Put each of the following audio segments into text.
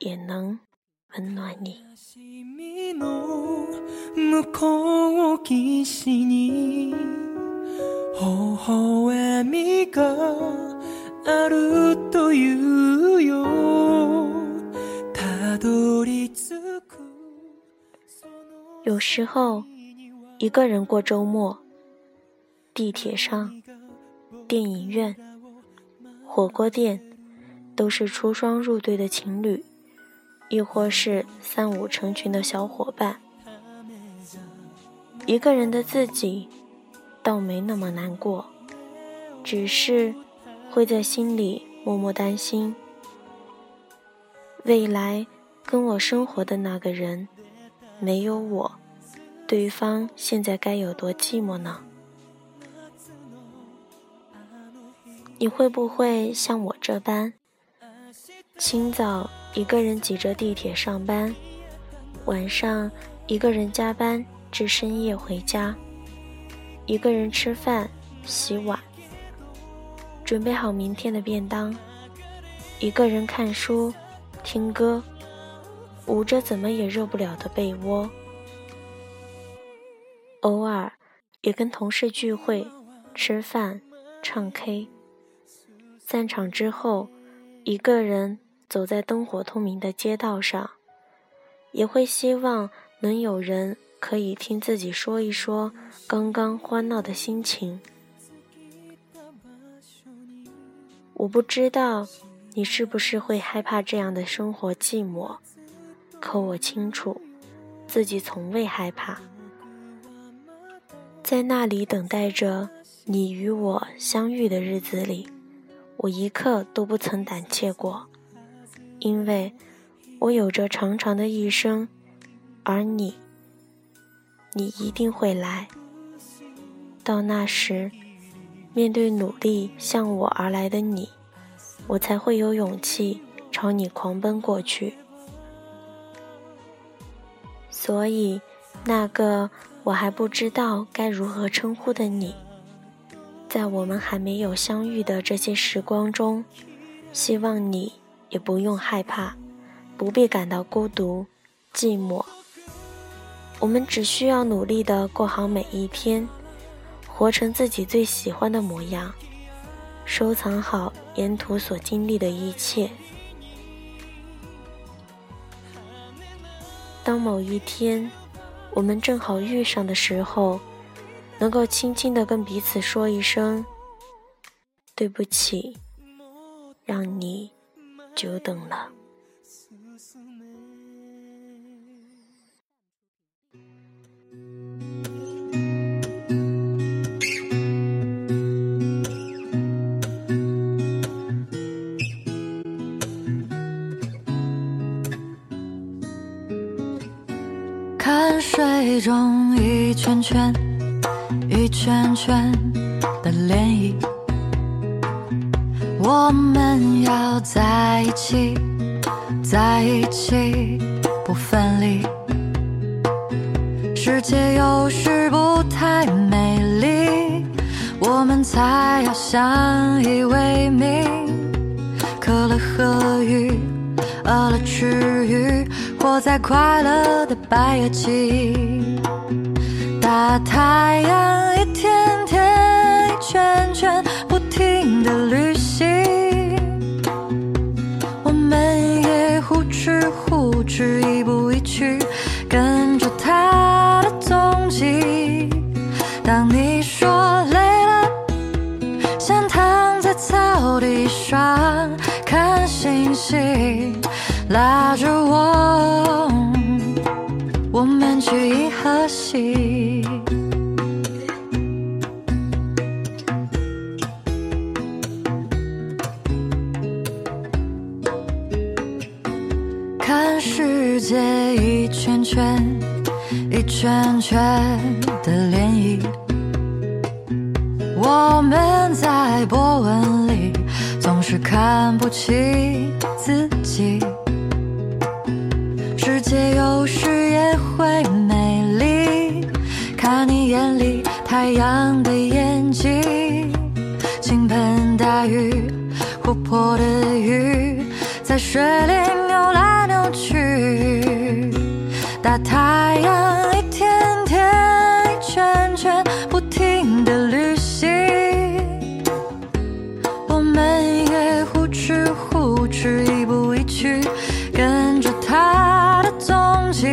也能温暖你。向こう岸に微笑みがあるというよたどり着く有时候，一个人过周末，地铁上、电影院、火锅店，都是出双入对的情侣， 亦或是三五成群的小伙伴。一个人的自己，倒没那么难过，只是会在心里默默担心，未来跟我生活的那个人，没有我，对方现在该有多寂寞呢？你会不会像我这般，清早一个人挤着地铁上班，晚上一个人加班？至深夜回家，一个人吃饭、洗碗，准备好明天的便当；一个人看书、听歌，捂着怎么也热不了的被窝。偶尔也跟同事聚会、吃饭、唱 K。散场之后，一个人走在灯火通明的街道上，也会希望能有人。可以听自己说一说刚刚欢闹的心情。我不知道你是不是会害怕这样的生活寂寞，可我清楚，自己从未害怕。在那里等待着你与我相遇的日子里，我一刻都不曾胆怯过，因为我有着长长的一生，而你。你一定会来。到那时，面对努力向我而来的你，我才会有勇气朝你狂奔过去。所以，那个我还不知道该如何称呼的你，在我们还没有相遇的这些时光中，希望你也不用害怕，不必感到孤独、寂寞。我们只需要努力的过好每一天，活成自己最喜欢的模样，收藏好沿途所经历的一切。当某一天我们正好遇上的时候，能够轻轻的跟彼此说一声“对不起”，让你久等了。看水中一圈圈、一圈圈的涟漪，我们要在一起，在一起不分离。世界有时不太美丽，我们才要相依为命。可乐和鱼，饿了吃鱼。活在快乐的白夜期，大太阳一天天一圈圈不停的旅行，我们也呼哧呼哧一步一趋，跟着他的踪迹。当你说累了，想躺在草地上看星星。拉着我，我们去银河系。世界一圈圈、一圈圈的涟漪。我们在波纹里总是看不清自己，世界有时也会美丽。看你眼里太阳的眼睛，倾盆大雨，活泼的鱼在水里扭来去，大太阳一天天一圈圈不停的旅行，我们也呼哧呼哧一步一趋，跟着它的踪迹。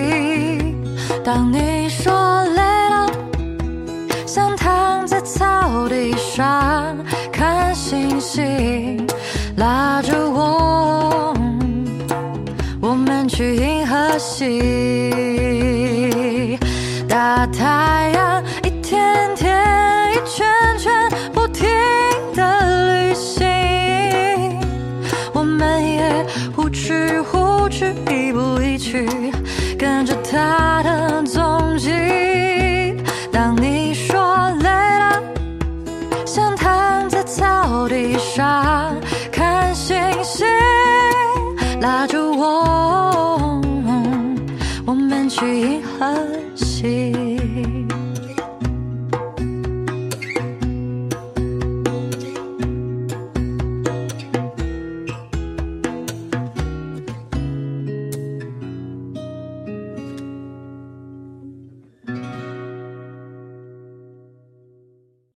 当你说累了，想躺在草地上看星星，拉着我，去银河系。大太阳一天天一圈圈不停的旅行，我们也呼哧呼哧一步一趋，跟着它的踪迹。当你说累了，想躺在草地上看星星，拉着我，我们去银河